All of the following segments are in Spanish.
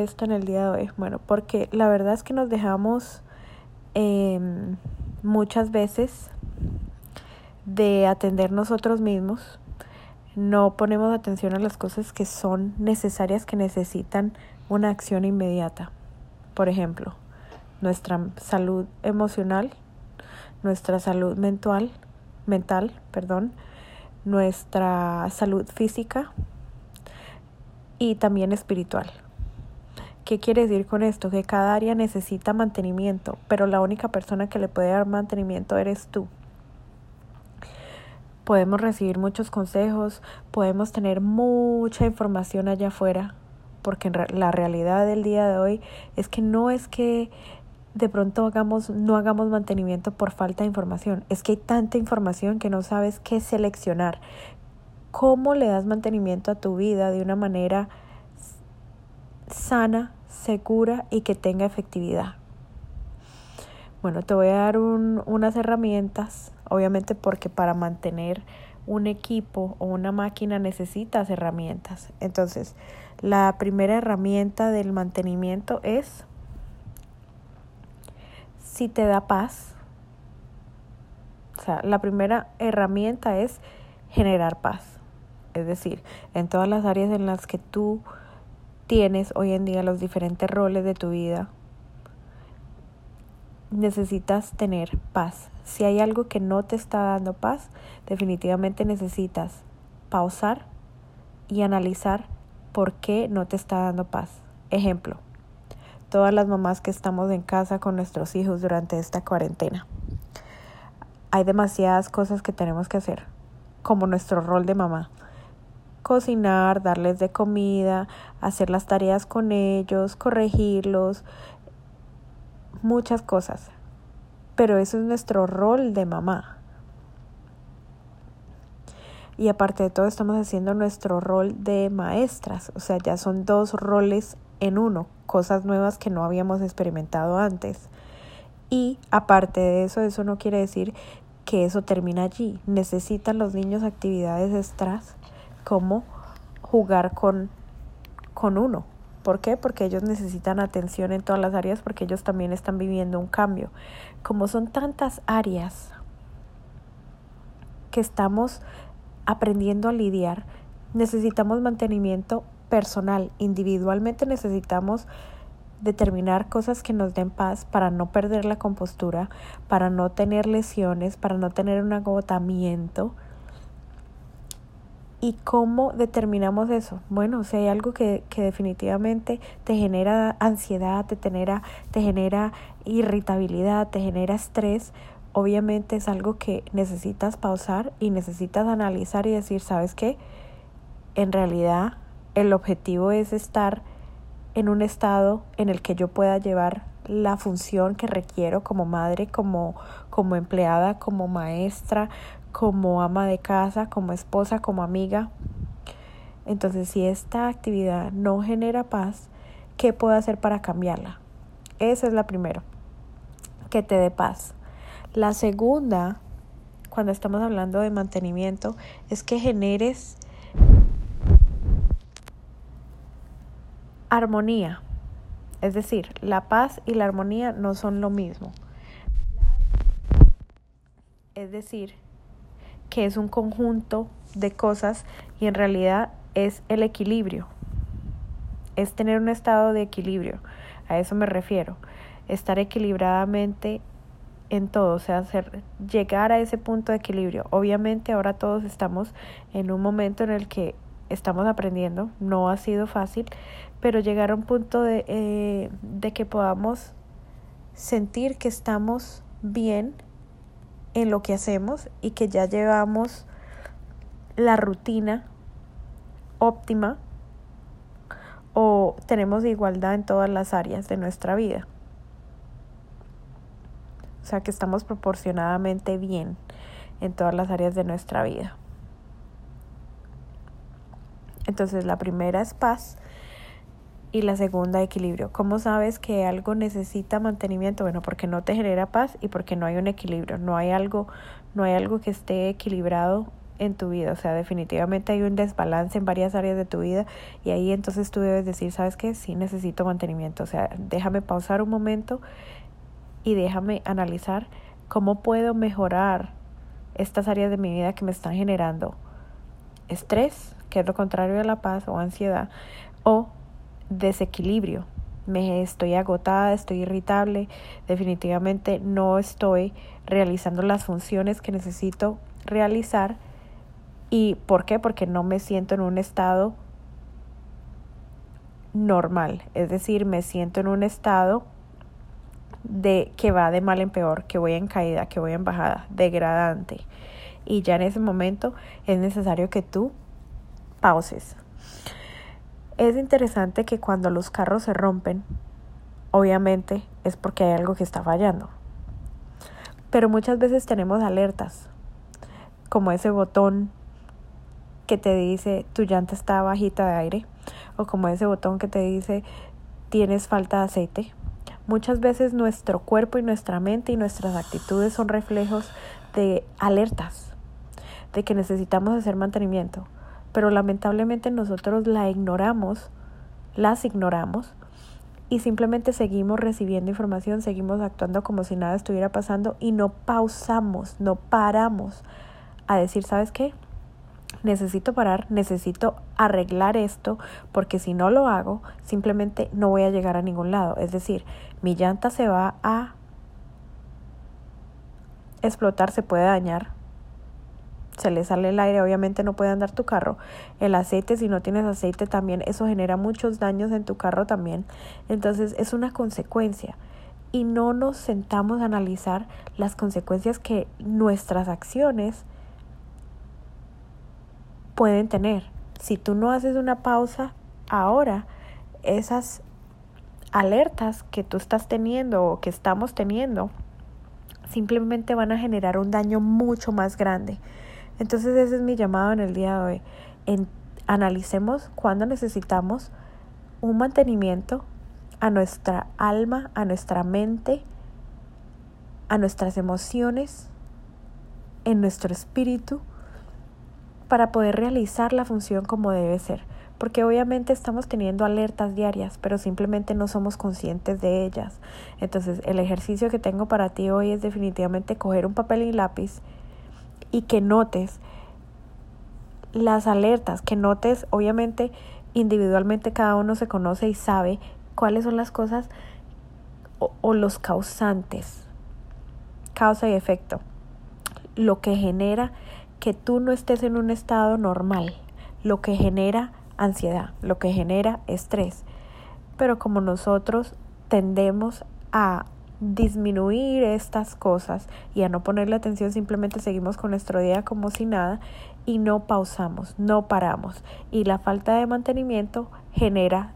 esto en el día de hoy? Bueno, porque la verdad es que nos dejamos em, muchas veces de atender nosotros mismos. No ponemos atención a las cosas que son necesarias, que necesitan una acción inmediata. Por ejemplo, nuestra salud emocional, nuestra salud mental, mental, perdón, nuestra salud física y también espiritual. ¿Qué quiere decir con esto? Que cada área necesita mantenimiento, pero la única persona que le puede dar mantenimiento eres tú. Podemos recibir muchos consejos, podemos tener mucha información allá afuera, porque la realidad del día de hoy es que no es que de pronto hagamos, no hagamos mantenimiento por falta de información, es que hay tanta información que no sabes qué seleccionar. ¿Cómo le das mantenimiento a tu vida de una manera sana, segura y que tenga efectividad. Bueno, te voy a dar unas herramientas, obviamente porque para mantener un equipo o una máquina necesitas herramientas. Entonces, la primera herramienta del mantenimiento es si te da paz. O sea, la primera herramienta es generar paz. Es decir, en todas las áreas en las que tú tienes hoy en día los diferentes roles de tu vida, necesitas tener paz. Si hay algo que no te está dando paz, definitivamente necesitas pausar y analizar por qué no te está dando paz. Ejemplo, todas las mamás que estamos en casa con nuestros hijos durante esta cuarentena. Hay demasiadas cosas que tenemos que hacer, como nuestro rol de mamá cocinar, darles de comida, hacer las tareas con ellos, corregirlos, muchas cosas. Pero eso es nuestro rol de mamá. Y aparte de todo estamos haciendo nuestro rol de maestras, o sea, ya son dos roles en uno, cosas nuevas que no habíamos experimentado antes. Y aparte de eso, eso no quiere decir que eso termina allí. Necesitan los niños actividades extras como jugar con, con uno. ¿Por qué? Porque ellos necesitan atención en todas las áreas porque ellos también están viviendo un cambio. Como son tantas áreas que estamos aprendiendo a lidiar, necesitamos mantenimiento personal. Individualmente necesitamos determinar cosas que nos den paz para no perder la compostura, para no tener lesiones, para no tener un agotamiento ¿Y cómo determinamos eso? Bueno, si hay algo que, que definitivamente te genera ansiedad, te genera, te genera irritabilidad, te genera estrés, obviamente es algo que necesitas pausar y necesitas analizar y decir, ¿sabes qué? En realidad el objetivo es estar en un estado en el que yo pueda llevar la función que requiero como madre, como, como empleada, como maestra, como ama de casa, como esposa, como amiga. Entonces, si esta actividad no genera paz, ¿qué puedo hacer para cambiarla? Esa es la primera, que te dé paz. La segunda, cuando estamos hablando de mantenimiento, es que generes armonía. Es decir, la paz y la armonía no son lo mismo. Es decir, que es un conjunto de cosas y en realidad es el equilibrio. Es tener un estado de equilibrio. A eso me refiero. Estar equilibradamente en todo, o sea, hacer, llegar a ese punto de equilibrio. Obviamente ahora todos estamos en un momento en el que estamos aprendiendo, no ha sido fácil, pero llegar a un punto de, eh, de que podamos sentir que estamos bien en lo que hacemos y que ya llevamos la rutina óptima o tenemos igualdad en todas las áreas de nuestra vida. O sea que estamos proporcionadamente bien en todas las áreas de nuestra vida. Entonces la primera es paz y la segunda equilibrio. ¿Cómo sabes que algo necesita mantenimiento? Bueno, porque no te genera paz y porque no hay un equilibrio, no hay algo, no hay algo que esté equilibrado en tu vida. O sea, definitivamente hay un desbalance en varias áreas de tu vida y ahí entonces tú debes decir, ¿sabes qué? Sí necesito mantenimiento. O sea, déjame pausar un momento y déjame analizar cómo puedo mejorar estas áreas de mi vida que me están generando estrés, que es lo contrario de la paz o ansiedad, o desequilibrio. Me estoy agotada, estoy irritable, definitivamente no estoy realizando las funciones que necesito realizar. ¿Y por qué? Porque no me siento en un estado normal, es decir, me siento en un estado de que va de mal en peor, que voy en caída, que voy en bajada, degradante. Y ya en ese momento es necesario que tú pauses. Es interesante que cuando los carros se rompen, obviamente es porque hay algo que está fallando. Pero muchas veces tenemos alertas, como ese botón que te dice tu llanta está bajita de aire, o como ese botón que te dice tienes falta de aceite. Muchas veces nuestro cuerpo y nuestra mente y nuestras actitudes son reflejos de alertas, de que necesitamos hacer mantenimiento pero lamentablemente nosotros la ignoramos, las ignoramos y simplemente seguimos recibiendo información, seguimos actuando como si nada estuviera pasando y no pausamos, no paramos a decir, ¿sabes qué? Necesito parar, necesito arreglar esto, porque si no lo hago, simplemente no voy a llegar a ningún lado. Es decir, mi llanta se va a explotar, se puede dañar, se le sale el aire, obviamente no puede andar tu carro. El aceite, si no tienes aceite también, eso genera muchos daños en tu carro también. Entonces es una consecuencia. Y no nos sentamos a analizar las consecuencias que nuestras acciones pueden tener. Si tú no haces una pausa ahora, esas alertas que tú estás teniendo o que estamos teniendo, simplemente van a generar un daño mucho más grande. Entonces ese es mi llamado en el día de hoy. Analicemos cuándo necesitamos un mantenimiento a nuestra alma, a nuestra mente, a nuestras emociones, en nuestro espíritu, para poder realizar la función como debe ser. Porque obviamente estamos teniendo alertas diarias, pero simplemente no somos conscientes de ellas. Entonces el ejercicio que tengo para ti hoy es definitivamente coger un papel y lápiz y que notes las alertas, que notes, obviamente individualmente cada uno se conoce y sabe cuáles son las cosas o, los causantes, causa y efecto, lo que genera que tú no estés en un estado normal, lo que genera ansiedad, lo que genera estrés. Pero como nosotros tendemos a disminuir estas cosas y a no ponerle atención, simplemente seguimos con nuestro día como si nada y no pausamos, no paramos. Y la falta de mantenimiento genera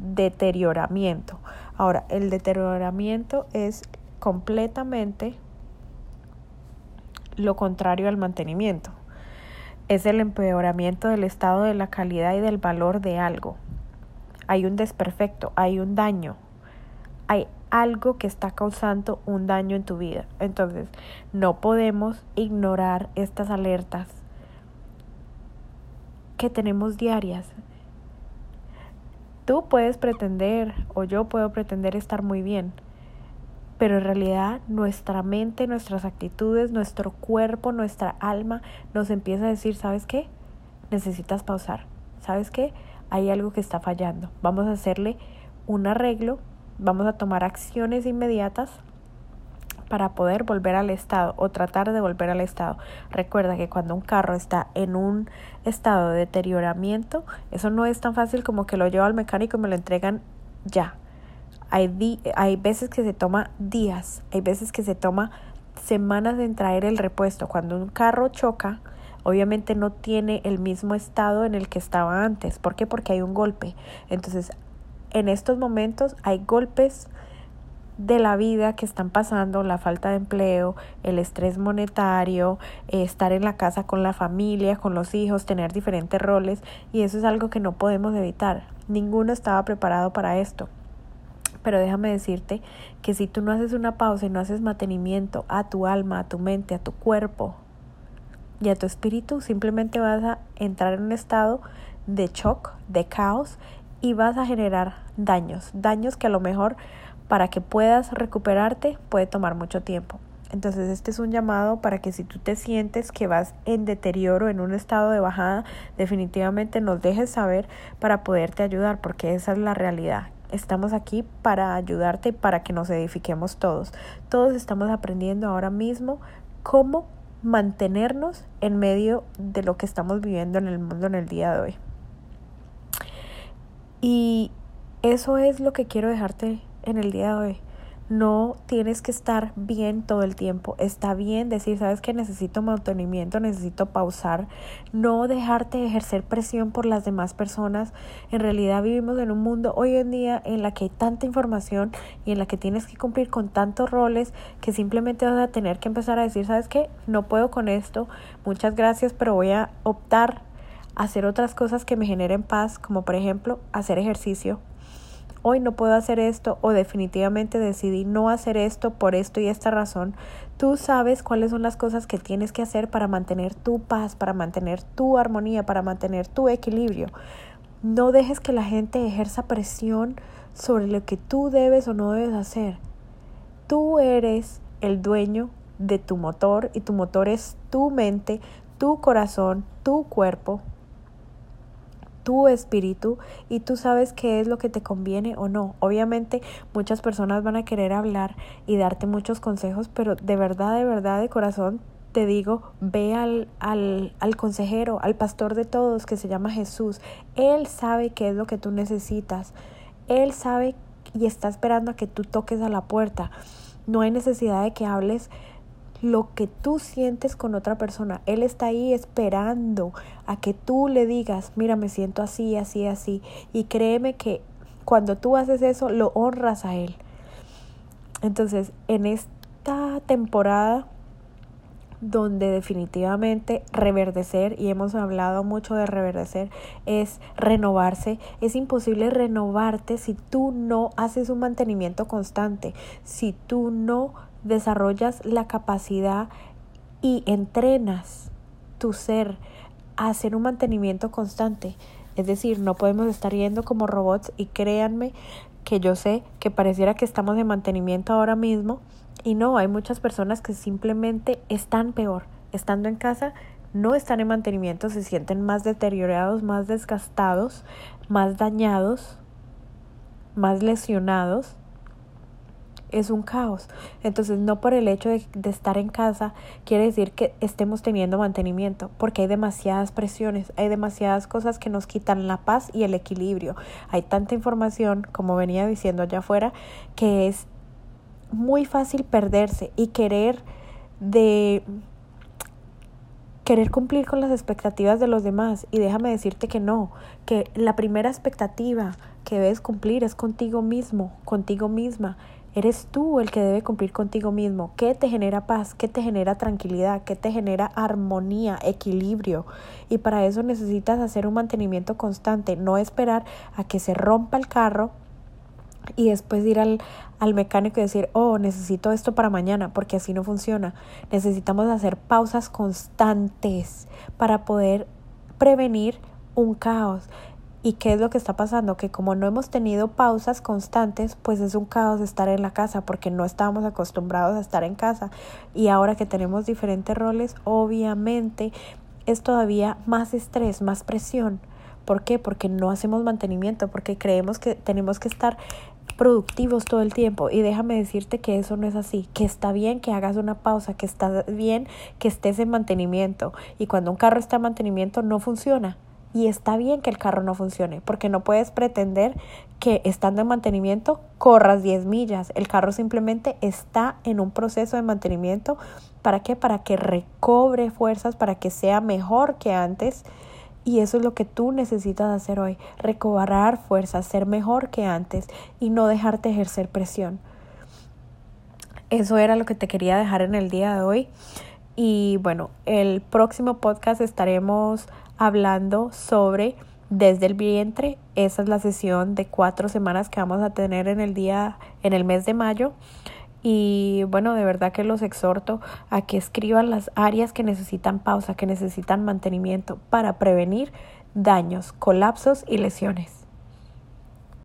deterioramiento. Ahora, el deterioramiento es completamente lo contrario al mantenimiento. Es el empeoramiento del estado de la calidad y del valor de algo. Hay un desperfecto, hay un daño, hay algo que está causando un daño en tu vida. Entonces, no podemos ignorar estas alertas que tenemos diarias. Tú puedes pretender o yo puedo pretender estar muy bien, pero en realidad nuestra mente, nuestras actitudes, nuestro cuerpo, nuestra alma nos empieza a decir, ¿sabes qué? Necesitas pausar. ¿Sabes qué? Hay algo que está fallando. Vamos a hacerle un arreglo vamos a tomar acciones inmediatas para poder volver al estado o tratar de volver al estado. Recuerda que cuando un carro está en un estado de deterioramiento, eso no es tan fácil como que lo llevo al mecánico y me lo entregan ya. Hay, hay veces que se toma días, hay veces que se toma semanas en traer el repuesto. Cuando un carro choca, obviamente no tiene el mismo estado en el que estaba antes. ¿Por qué? Porque hay un golpe. Entonces en estos momentos hay golpes de la vida que están pasando, la falta de empleo, el estrés monetario, estar en la casa con la familia, con los hijos, tener diferentes roles y eso es algo que no podemos evitar. Ninguno estaba preparado para esto. Pero déjame decirte que si tú no haces una pausa y no haces mantenimiento a tu alma, a tu mente, a tu cuerpo, y a tu espíritu, simplemente vas a entrar en un estado de shock, de caos y vas a generar daños, daños que a lo mejor para que puedas recuperarte puede tomar mucho tiempo. Entonces este es un llamado para que si tú te sientes que vas en deterioro, en un estado de bajada, definitivamente nos dejes saber para poderte ayudar, porque esa es la realidad. Estamos aquí para ayudarte y para que nos edifiquemos todos. Todos estamos aprendiendo ahora mismo cómo mantenernos en medio de lo que estamos viviendo en el mundo en el día de hoy. Y eso es lo que quiero dejarte en el día de hoy. No tienes que estar bien todo el tiempo. Está bien decir, sabes que necesito mantenimiento, necesito pausar. No dejarte ejercer presión por las demás personas. En realidad vivimos en un mundo hoy en día en la que hay tanta información y en la que tienes que cumplir con tantos roles que simplemente vas a tener que empezar a decir, sabes que no puedo con esto. Muchas gracias, pero voy a optar hacer otras cosas que me generen paz, como por ejemplo hacer ejercicio hoy no puedo hacer esto o definitivamente decidí no hacer esto por esto y esta razón, tú sabes cuáles son las cosas que tienes que hacer para mantener tu paz, para mantener tu armonía, para mantener tu equilibrio. No dejes que la gente ejerza presión sobre lo que tú debes o no debes hacer. Tú eres el dueño de tu motor y tu motor es tu mente, tu corazón, tu cuerpo, tu espíritu y tú sabes qué es lo que te conviene o no. Obviamente muchas personas van a querer hablar y darte muchos consejos, pero de verdad, de verdad, de corazón te digo, ve al, al, al consejero, al pastor de todos que se llama Jesús. Él sabe qué es lo que tú necesitas. Él sabe y está esperando a que tú toques a la puerta. No hay necesidad de que hables lo que tú sientes con otra persona. Él está ahí esperando a que tú le digas, mira, me siento así, así, así. Y créeme que cuando tú haces eso, lo honras a Él. Entonces, en esta temporada donde definitivamente reverdecer, y hemos hablado mucho de reverdecer, es renovarse. Es imposible renovarte si tú no haces un mantenimiento constante, si tú no desarrollas la capacidad y entrenas tu ser a hacer un mantenimiento constante. Es decir, no podemos estar yendo como robots y créanme que yo sé que pareciera que estamos en mantenimiento ahora mismo y no, hay muchas personas que simplemente están peor. Estando en casa, no están en mantenimiento, se sienten más deteriorados, más desgastados, más dañados, más lesionados es un caos. Entonces, no por el hecho de, estar en casa quiere decir que estemos teniendo mantenimiento, porque hay demasiadas presiones, hay demasiadas cosas que nos quitan la paz y el equilibrio. Hay tanta información, como venía diciendo allá afuera, que es muy fácil perderse y querer de querer cumplir con las expectativas de los demás y déjame decirte que no, que la primera expectativa que debes cumplir es contigo mismo, contigo misma Eres tú el que debe cumplir contigo mismo. ¿Qué te genera paz? ¿Qué te genera tranquilidad? ¿Qué te genera armonía, equilibrio? Y para eso necesitas hacer un mantenimiento constante, no esperar a que se rompa el carro y después ir al, al mecánico y decir, oh, necesito esto para mañana, porque así no funciona. Necesitamos hacer pausas constantes para poder prevenir un caos. ¿Y qué es lo que está pasando? Que como no hemos tenido pausas constantes, pues es un caos estar en la casa porque no estábamos acostumbrados a estar en casa. Y ahora que tenemos diferentes roles, obviamente es todavía más estrés, más presión. ¿Por qué? Porque no hacemos mantenimiento, porque creemos que tenemos que estar productivos todo el tiempo y déjame decirte que eso no es así, que está bien que hagas una pausa, que está bien que estés en mantenimiento y cuando un carro está en mantenimiento no funciona, y está bien que el carro no funcione, porque no puedes pretender que estando en mantenimiento corras 10 millas. El carro simplemente está en un proceso de mantenimiento. ¿Para qué? Para que recobre fuerzas, para que sea mejor que antes. Y eso es lo que tú necesitas hacer hoy, recobrar fuerzas, ser mejor que antes y no dejarte ejercer presión. Eso era lo que te quería dejar en el día de hoy. Y bueno, el próximo podcast estaremos hablando sobre desde el vientre. Esa es la sesión de cuatro semanas que vamos a tener en el día, en el mes de mayo. Y bueno, de verdad que los exhorto a que escriban las áreas que necesitan pausa, que necesitan mantenimiento para prevenir daños, colapsos y lesiones.